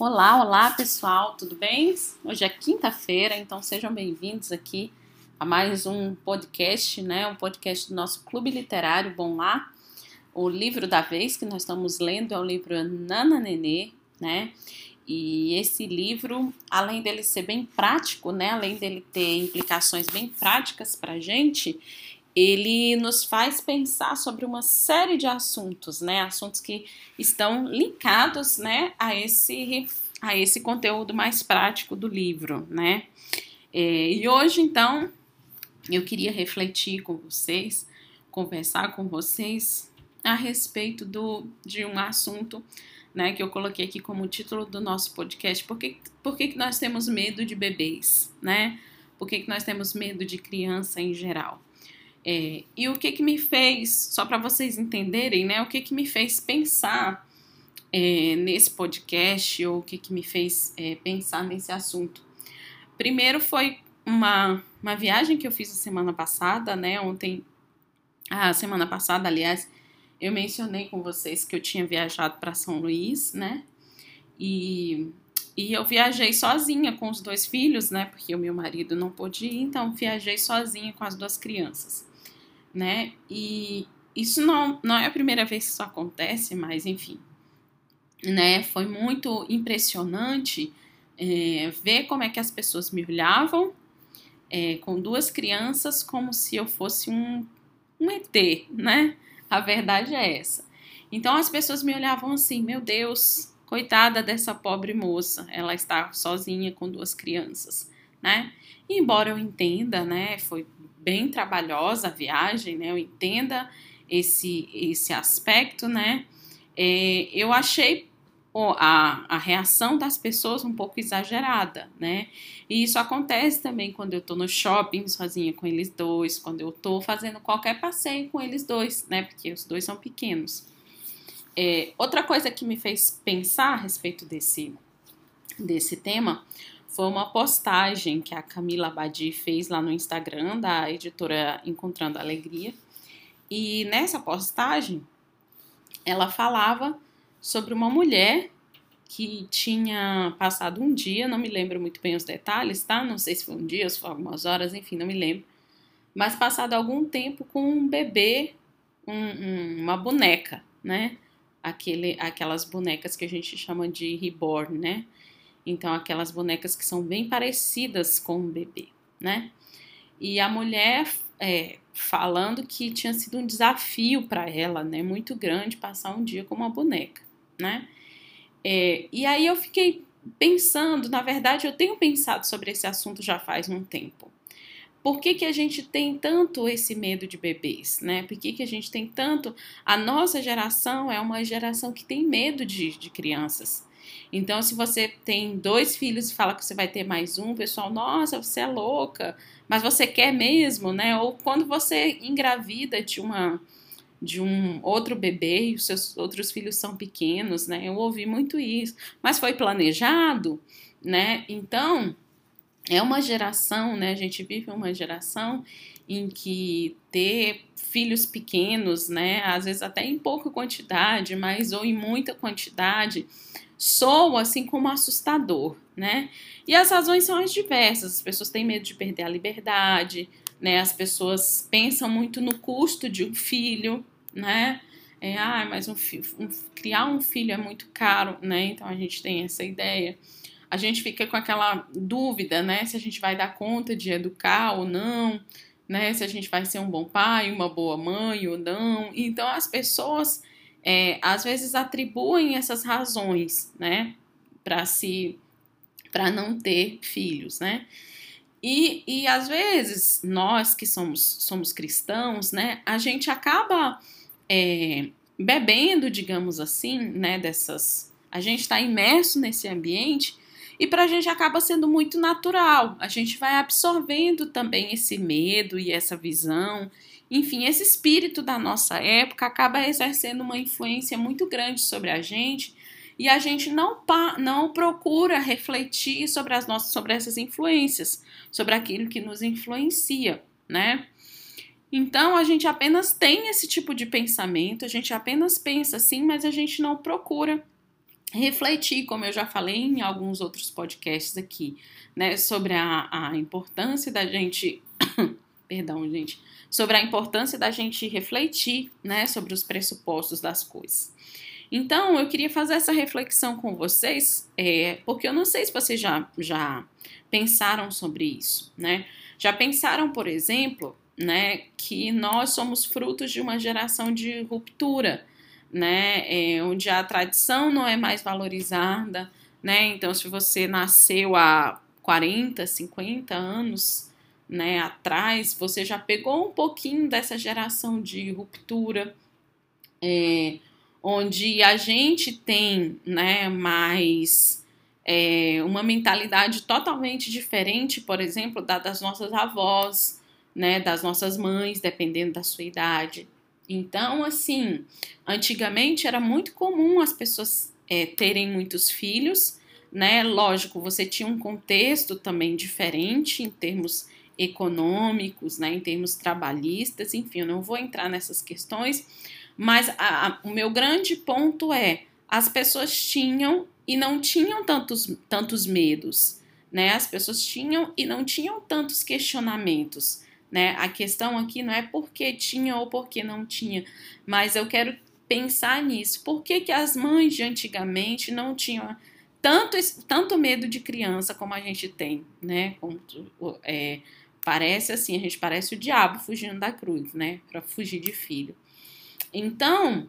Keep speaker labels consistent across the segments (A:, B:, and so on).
A: Olá, olá pessoal, tudo bem? Hoje é quinta-feira, então sejam bem-vindos aqui a mais um podcast, né? Um podcast do nosso Clube Literário Bom Lá. O livro da vez que nós estamos lendo é o livro Nana Nenê, né? E esse livro, além dele ser bem prático, né? Além dele ter implicações bem práticas para gente, ele nos faz pensar sobre uma série de assuntos, né? Assuntos que estão linkados, né, a esse a esse conteúdo mais prático do livro, né? É, e hoje, então, eu queria refletir com vocês, conversar com vocês a respeito do, de um assunto né, que eu coloquei aqui como título do nosso podcast. Por que, por que, que nós temos medo de bebês, né? Por que, que nós temos medo de criança em geral? É, e o que que me fez, só para vocês entenderem, né, o que que me fez pensar é, nesse podcast, ou o que que me fez é, pensar nesse assunto. Primeiro foi uma, uma viagem que eu fiz a semana passada, né, ontem, a semana passada, aliás, eu mencionei com vocês que eu tinha viajado para São Luís, né, e e eu viajei sozinha com os dois filhos, né? Porque o meu marido não pôde ir, então viajei sozinha com as duas crianças né? E isso não, não é a primeira vez que isso acontece, mas enfim, né? Foi muito impressionante é, ver como é que as pessoas me olhavam é, com duas crianças como se eu fosse um, um ET, né? A verdade é essa. Então as pessoas me olhavam assim, meu Deus, coitada dessa pobre moça, ela está sozinha com duas crianças, né? Embora eu entenda, né, foi bem trabalhosa a viagem, né? Eu entenda esse, esse aspecto, né? É, eu achei oh, a, a reação das pessoas um pouco exagerada, né? E isso acontece também quando eu tô no shopping sozinha com eles dois, quando eu tô fazendo qualquer passeio com eles dois, né? Porque os dois são pequenos. É, outra coisa que me fez pensar a respeito desse, desse tema foi uma postagem que a Camila Abadi fez lá no Instagram da editora Encontrando Alegria. E nessa postagem, ela falava sobre uma mulher que tinha passado um dia, não me lembro muito bem os detalhes, tá? Não sei se foi um dia, se foi algumas horas, enfim, não me lembro. Mas passado algum tempo com um bebê, um, um, uma boneca, né? Aquele, aquelas bonecas que a gente chama de reborn, né? Então, aquelas bonecas que são bem parecidas com um bebê, né? E a mulher é, falando que tinha sido um desafio para ela, né? Muito grande passar um dia com uma boneca, né? É, e aí eu fiquei pensando, na verdade, eu tenho pensado sobre esse assunto já faz um tempo. Por que, que a gente tem tanto esse medo de bebês, né? Por que, que a gente tem tanto. A nossa geração é uma geração que tem medo de, de crianças. Então, se você tem dois filhos e fala que você vai ter mais um, pessoal, nossa, você é louca, mas você quer mesmo, né? Ou quando você engravida de uma de um outro bebê e os seus outros filhos são pequenos, né? Eu ouvi muito isso, mas foi planejado, né? Então, é uma geração, né? A gente vive uma geração em que ter filhos pequenos, né? Às vezes até em pouca quantidade, mas ou em muita quantidade, soa assim como assustador, né? E as razões são as diversas. As pessoas têm medo de perder a liberdade, né? As pessoas pensam muito no custo de um filho, né? É, ah, mas um, um, criar um filho é muito caro, né? Então a gente tem essa ideia. A gente fica com aquela dúvida, né? Se a gente vai dar conta de educar ou não, né? Se a gente vai ser um bom pai, uma boa mãe ou não. Então as pessoas é, às vezes atribuem essas razões, né, para se para não ter filhos, né? E, e às vezes nós que somos, somos cristãos, né, a gente acaba é, bebendo, digamos assim, né, dessas. A gente está imerso nesse ambiente e para a gente acaba sendo muito natural. A gente vai absorvendo também esse medo e essa visão enfim, esse espírito da nossa época acaba exercendo uma influência muito grande sobre a gente e a gente não, não procura refletir sobre, as nossas, sobre essas influências, sobre aquilo que nos influencia, né? Então a gente apenas tem esse tipo de pensamento, a gente apenas pensa assim, mas a gente não procura refletir, como eu já falei em alguns outros podcasts aqui, né, sobre a, a importância da gente, perdão, gente, sobre a importância da gente refletir, né, sobre os pressupostos das coisas. Então, eu queria fazer essa reflexão com vocês, é, porque eu não sei se vocês já, já pensaram sobre isso, né? Já pensaram, por exemplo, né, que nós somos frutos de uma geração de ruptura, né, é, onde a tradição não é mais valorizada, né? Então, se você nasceu há 40, 50 anos, né, atrás, você já pegou um pouquinho dessa geração de ruptura, é, onde a gente tem, né, mais é, uma mentalidade totalmente diferente, por exemplo, da das nossas avós, né, das nossas mães, dependendo da sua idade. Então, assim, antigamente era muito comum as pessoas é, terem muitos filhos, né? Lógico, você tinha um contexto também diferente em termos econômicos, né? Em termos trabalhistas, enfim, eu não vou entrar nessas questões, mas a, a, o meu grande ponto é as pessoas tinham e não tinham tantos, tantos medos, né? As pessoas tinham e não tinham tantos questionamentos. Né? A questão aqui não é porque tinha ou porque não tinha, mas eu quero pensar nisso. Por que, que as mães de antigamente não tinham tanto, tanto medo de criança como a gente tem, né? Como, é, parece assim, a gente parece o diabo fugindo da cruz, né? Para fugir de filho. Então,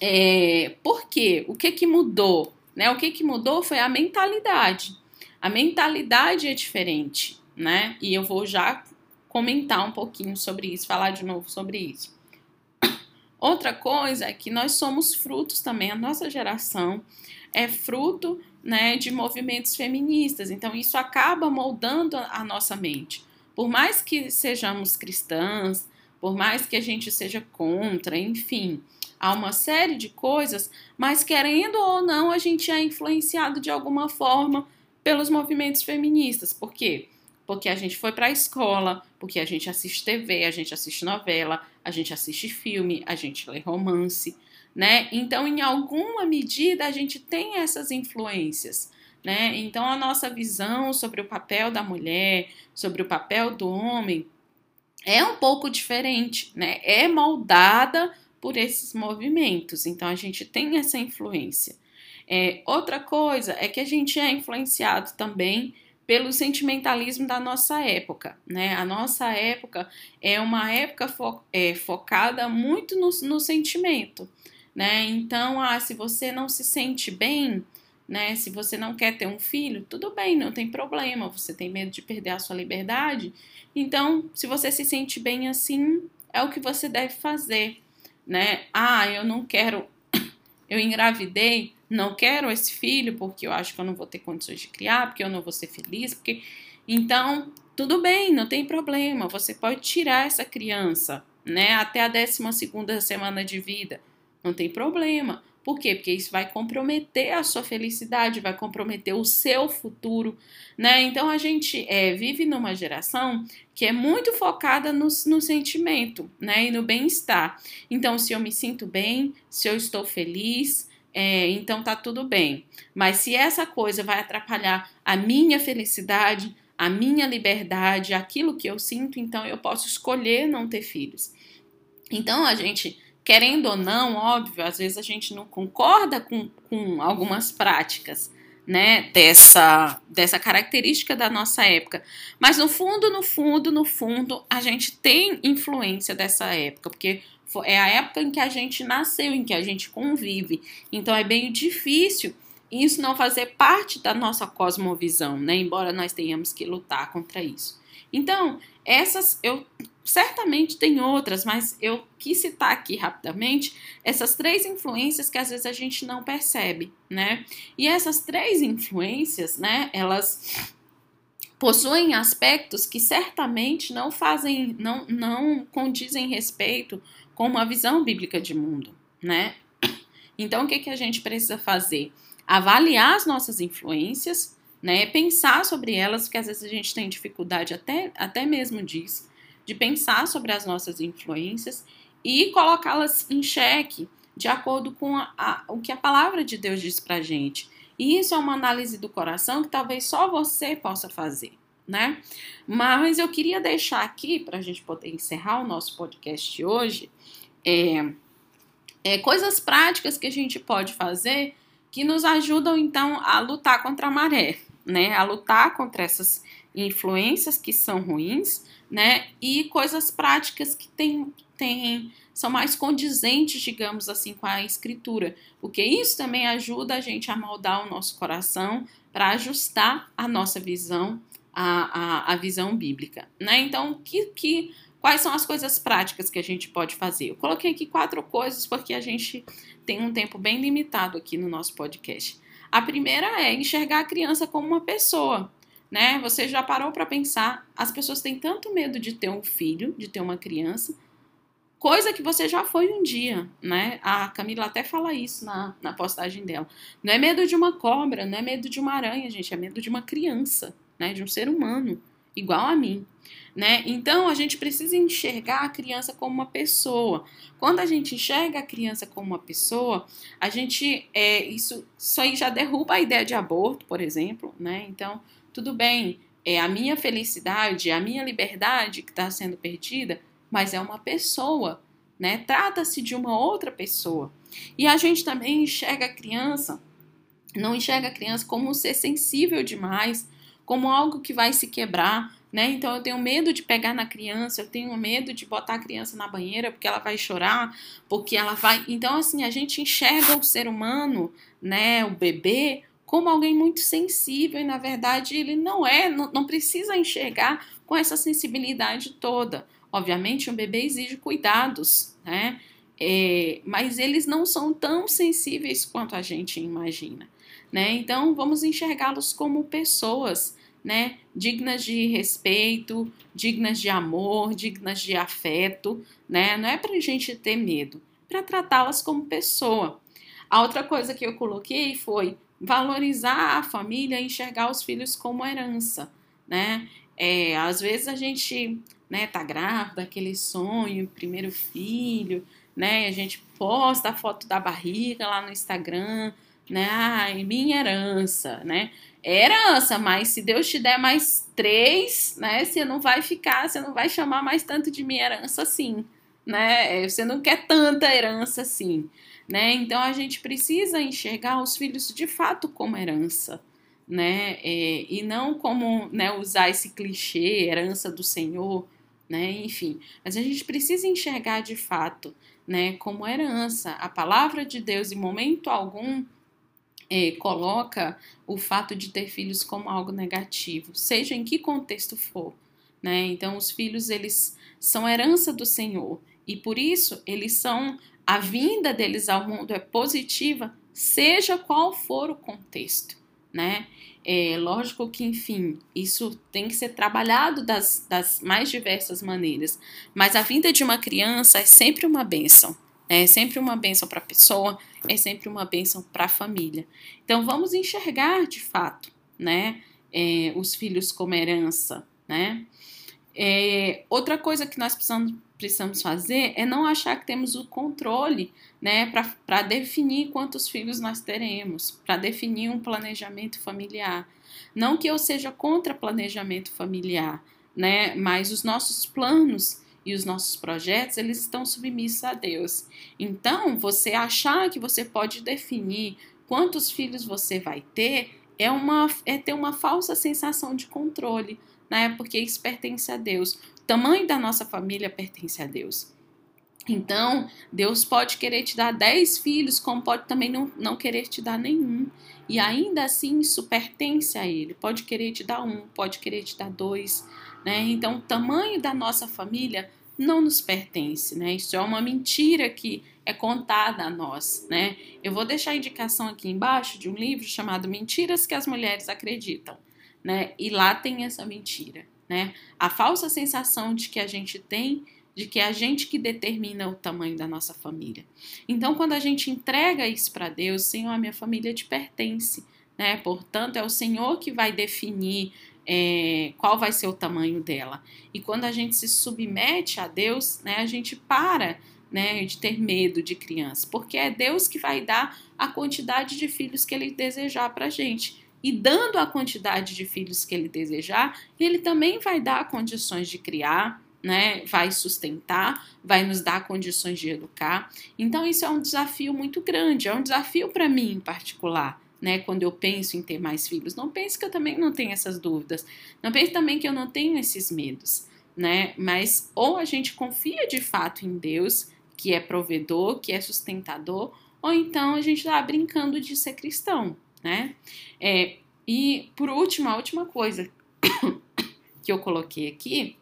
A: é, por quê? O que que mudou? Né? O que que mudou foi a mentalidade. A mentalidade é diferente, né? E eu vou já comentar um pouquinho sobre isso, falar de novo sobre isso. Outra coisa é que nós somos frutos também, a nossa geração é fruto né, de movimentos feministas, então isso acaba moldando a nossa mente. Por mais que sejamos cristãs, por mais que a gente seja contra, enfim, há uma série de coisas, mas querendo ou não, a gente é influenciado de alguma forma pelos movimentos feministas. Por quê? A gente foi para a escola, porque a gente assiste TV, a gente assiste novela, a gente assiste filme, a gente lê romance, né? Então, em alguma medida, a gente tem essas influências, né? Então, a nossa visão sobre o papel da mulher, sobre o papel do homem, é um pouco diferente, né? É moldada por esses movimentos. Então, a gente tem essa influência. É, outra coisa é que a gente é influenciado também pelo sentimentalismo da nossa época, né? A nossa época é uma época fo é, focada muito no, no, sentimento, né? Então, ah, se você não se sente bem, né? Se você não quer ter um filho, tudo bem, não tem problema. Você tem medo de perder a sua liberdade, então, se você se sente bem assim, é o que você deve fazer, né? Ah, eu não quero, eu engravidei, não quero esse filho porque eu acho que eu não vou ter condições de criar, porque eu não vou ser feliz, porque então tudo bem, não tem problema, você pode tirar essa criança, né, até a 12 segunda semana de vida, não tem problema. Por quê? Porque isso vai comprometer a sua felicidade, vai comprometer o seu futuro, né? Então a gente é, vive numa geração que é muito focada no, no sentimento, né? E no bem-estar. Então, se eu me sinto bem, se eu estou feliz, é, então tá tudo bem. Mas se essa coisa vai atrapalhar a minha felicidade, a minha liberdade, aquilo que eu sinto, então eu posso escolher não ter filhos. Então a gente, querendo ou não, óbvio, às vezes a gente não concorda com, com algumas práticas, né, dessa, dessa característica da nossa época. Mas no fundo, no fundo, no fundo, a gente tem influência dessa época, porque é a época em que a gente nasceu, em que a gente convive. Então é bem difícil isso não fazer parte da nossa cosmovisão, né? Embora nós tenhamos que lutar contra isso. Então, essas eu certamente tem outras, mas eu quis citar aqui rapidamente essas três influências que às vezes a gente não percebe, né? E essas três influências, né, elas possuem aspectos que certamente não fazem, não, não condizem respeito com uma visão bíblica de mundo, né? Então, o que, que a gente precisa fazer? Avaliar as nossas influências, né? Pensar sobre elas, porque às vezes a gente tem dificuldade até, até mesmo disso, de pensar sobre as nossas influências e colocá-las em xeque, de acordo com a, a, o que a palavra de Deus diz para gente. E isso é uma análise do coração que talvez só você possa fazer, né? Mas eu queria deixar aqui, para a gente poder encerrar o nosso podcast de hoje, é, é, coisas práticas que a gente pode fazer que nos ajudam, então, a lutar contra a maré, né? A lutar contra essas influências que são ruins, né? E coisas práticas que tem, tem, são mais condizentes, digamos assim, com a escritura, porque isso também ajuda a gente a moldar o nosso coração para ajustar a nossa visão à, visão bíblica, né? Então, que, que, quais são as coisas práticas que a gente pode fazer? Eu coloquei aqui quatro coisas porque a gente tem um tempo bem limitado aqui no nosso podcast. A primeira é enxergar a criança como uma pessoa né? Você já parou para pensar? As pessoas têm tanto medo de ter um filho, de ter uma criança, coisa que você já foi um dia, né? A Camila até fala isso na, na postagem dela. Não é medo de uma cobra, não é medo de uma aranha, gente, é medo de uma criança, né? De um ser humano, igual a mim. Né? Então a gente precisa enxergar a criança como uma pessoa. Quando a gente enxerga a criança como uma pessoa, a gente é, isso, isso aí já derruba a ideia de aborto, por exemplo, né? Então tudo bem, é a minha felicidade, a minha liberdade que está sendo perdida, mas é uma pessoa, né? Trata-se de uma outra pessoa. E a gente também enxerga a criança, não enxerga a criança como um ser sensível demais, como algo que vai se quebrar, né? Então eu tenho medo de pegar na criança, eu tenho medo de botar a criança na banheira porque ela vai chorar, porque ela vai. Então assim, a gente enxerga o ser humano, né, o bebê como alguém muito sensível e na verdade ele não é, não, não precisa enxergar com essa sensibilidade toda. Obviamente, um bebê exige cuidados, né? É, mas eles não são tão sensíveis quanto a gente imagina, né? Então, vamos enxergá-los como pessoas, né? Dignas de respeito, dignas de amor, dignas de afeto, né? Não é para a gente ter medo, para tratá-las como pessoa. A outra coisa que eu coloquei foi valorizar a família enxergar os filhos como herança, né? É, às vezes a gente, né, tá grávida, aquele sonho, primeiro filho, né? A gente posta a foto da barriga lá no Instagram, né? Ai, minha herança, né? É herança, mas se Deus te der mais três, né? Você não vai ficar, você não vai chamar mais tanto de minha herança assim, né? Você não quer tanta herança assim né? Então a gente precisa enxergar os filhos de fato como herança, né? É, e não como né, usar esse clichê, herança do Senhor, né? Enfim, mas a gente precisa enxergar de fato, né? Como herança. A palavra de Deus, em momento algum, é, coloca o fato de ter filhos como algo negativo, seja em que contexto for, né? Então os filhos eles são herança do Senhor e por isso eles são a vinda deles ao mundo é positiva, seja qual for o contexto, né? É lógico que, enfim, isso tem que ser trabalhado das, das mais diversas maneiras, mas a vinda de uma criança é sempre uma bênção, né? é sempre uma bênção para a pessoa, é sempre uma bênção para a família. Então, vamos enxergar de fato, né? É, os filhos como herança, né? É, outra coisa que nós precisamos, precisamos fazer é não achar que temos o controle né, para definir quantos filhos nós teremos, para definir um planejamento familiar. Não que eu seja contra planejamento familiar, né, mas os nossos planos e os nossos projetos, eles estão submissos a Deus. Então, você achar que você pode definir quantos filhos você vai ter é, uma, é ter uma falsa sensação de controle, né? Porque isso pertence a Deus tamanho da nossa família pertence a Deus. Então, Deus pode querer te dar dez filhos, como pode também não, não querer te dar nenhum. E ainda assim, isso pertence a Ele. Pode querer te dar um, pode querer te dar dois. Né? Então, o tamanho da nossa família não nos pertence. Né? Isso é uma mentira que é contada a nós. Né? Eu vou deixar a indicação aqui embaixo de um livro chamado Mentiras que as Mulheres Acreditam. Né? E lá tem essa mentira né? A falsa sensação de que a gente tem de que é a gente que determina o tamanho da nossa família. Então, quando a gente entrega isso para Deus, Senhor, a minha família te pertence, né? Portanto, é o Senhor que vai definir é, qual vai ser o tamanho dela. E quando a gente se submete a Deus, né, a gente para né, de ter medo de criança, porque é Deus que vai dar a quantidade de filhos que ele desejar para gente. E dando a quantidade de filhos que ele desejar, ele também vai dar condições de criar, né? Vai sustentar, vai nos dar condições de educar. Então isso é um desafio muito grande, é um desafio para mim em particular. Né, quando eu penso em ter mais filhos, não pense que eu também não tenho essas dúvidas, não pense também que eu não tenho esses medos, né? Mas ou a gente confia de fato em Deus, que é provedor, que é sustentador, ou então a gente está brincando de ser cristão, né? É, e por último, a última coisa que eu coloquei aqui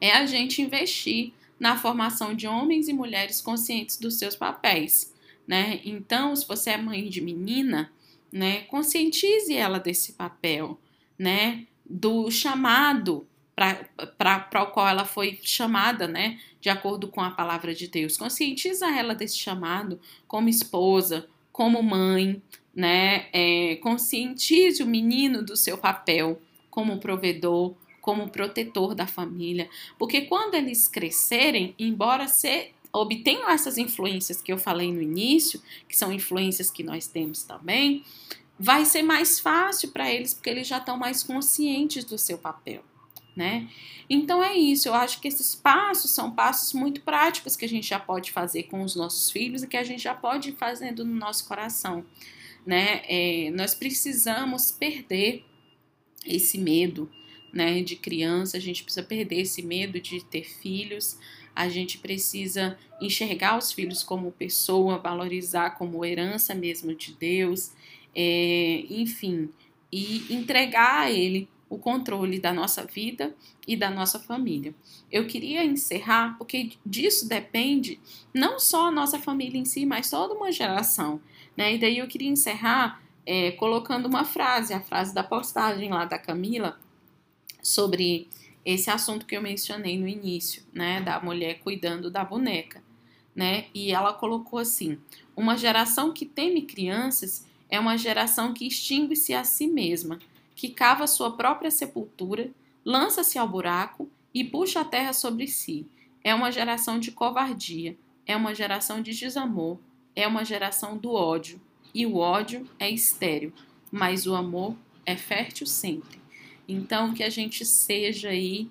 A: é a gente investir na formação de homens e mulheres conscientes dos seus papéis, né? Então, se você é mãe de menina, né, conscientize ela desse papel, né, do chamado para o qual ela foi chamada, né, de acordo com a palavra de Deus. Conscientiza ela desse chamado como esposa, como mãe, né, é, conscientize o menino do seu papel como provedor, como protetor da família, porque quando eles crescerem, embora se obtenham essas influências que eu falei no início, que são influências que nós temos também, vai ser mais fácil para eles porque eles já estão mais conscientes do seu papel, né? Então é isso, eu acho que esses passos são passos muito práticos que a gente já pode fazer com os nossos filhos e que a gente já pode ir fazendo no nosso coração, né? É, nós precisamos perder esse medo, né, de criança, a gente precisa perder esse medo de ter filhos, a gente precisa enxergar os filhos como pessoa, valorizar como herança mesmo de Deus, é, enfim, e entregar a Ele o controle da nossa vida e da nossa família. Eu queria encerrar porque disso depende não só a nossa família em si, mas toda uma geração. Né? E daí eu queria encerrar é, colocando uma frase, a frase da postagem lá da Camila, sobre esse assunto que eu mencionei no início, né, da mulher cuidando da boneca, né? E ela colocou assim: uma geração que teme crianças é uma geração que extingue-se a si mesma, que cava sua própria sepultura, lança-se ao buraco e puxa a terra sobre si. É uma geração de covardia, é uma geração de desamor, é uma geração do ódio. E o ódio é estéril, mas o amor é fértil sempre. Então, que a gente seja aí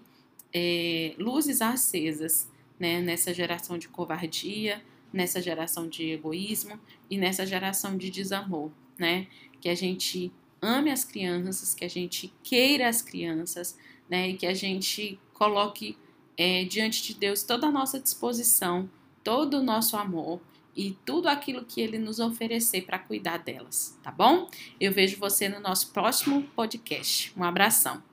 A: é, luzes acesas né, nessa geração de covardia, nessa geração de egoísmo e nessa geração de desamor, né? Que a gente ame as crianças, que a gente queira as crianças, né? E que a gente coloque é, diante de Deus toda a nossa disposição, todo o nosso amor e tudo aquilo que Ele nos oferecer para cuidar delas, tá bom? Eu vejo você no nosso próximo podcast. Um abração.